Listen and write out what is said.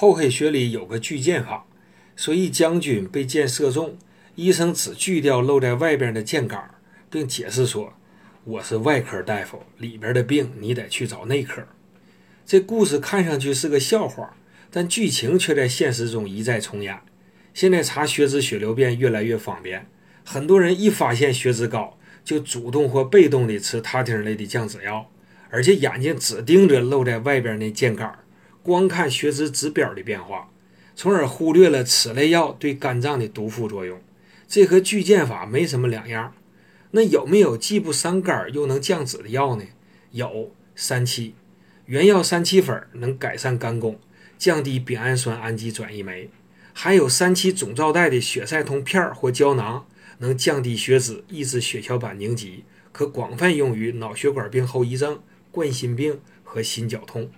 厚黑学里有个锯剑法，说一将军被箭射中，医生只锯掉露在外边的箭杆，并解释说：“我是外科大夫，里边的病你得去找内科。”这故事看上去是个笑话，但剧情却在现实中一再重演。现在查血脂、血流变越来越方便，很多人一发现血脂高，就主动或被动地吃他汀类的降脂药，而且眼睛只盯着露在外边那箭杆。光看血脂指标的变化，从而忽略了此类药对肝脏的毒副作用。这和巨剑法没什么两样。那有没有既不伤肝又能降脂的药呢？有三七，原药三七粉能改善肝功，降低丙氨酸氨基转移酶；还有三七总皂带的血塞通片或胶囊，能降低血脂，抑制血小板凝集，可广泛用于脑血管病后遗症、冠心病和心绞痛。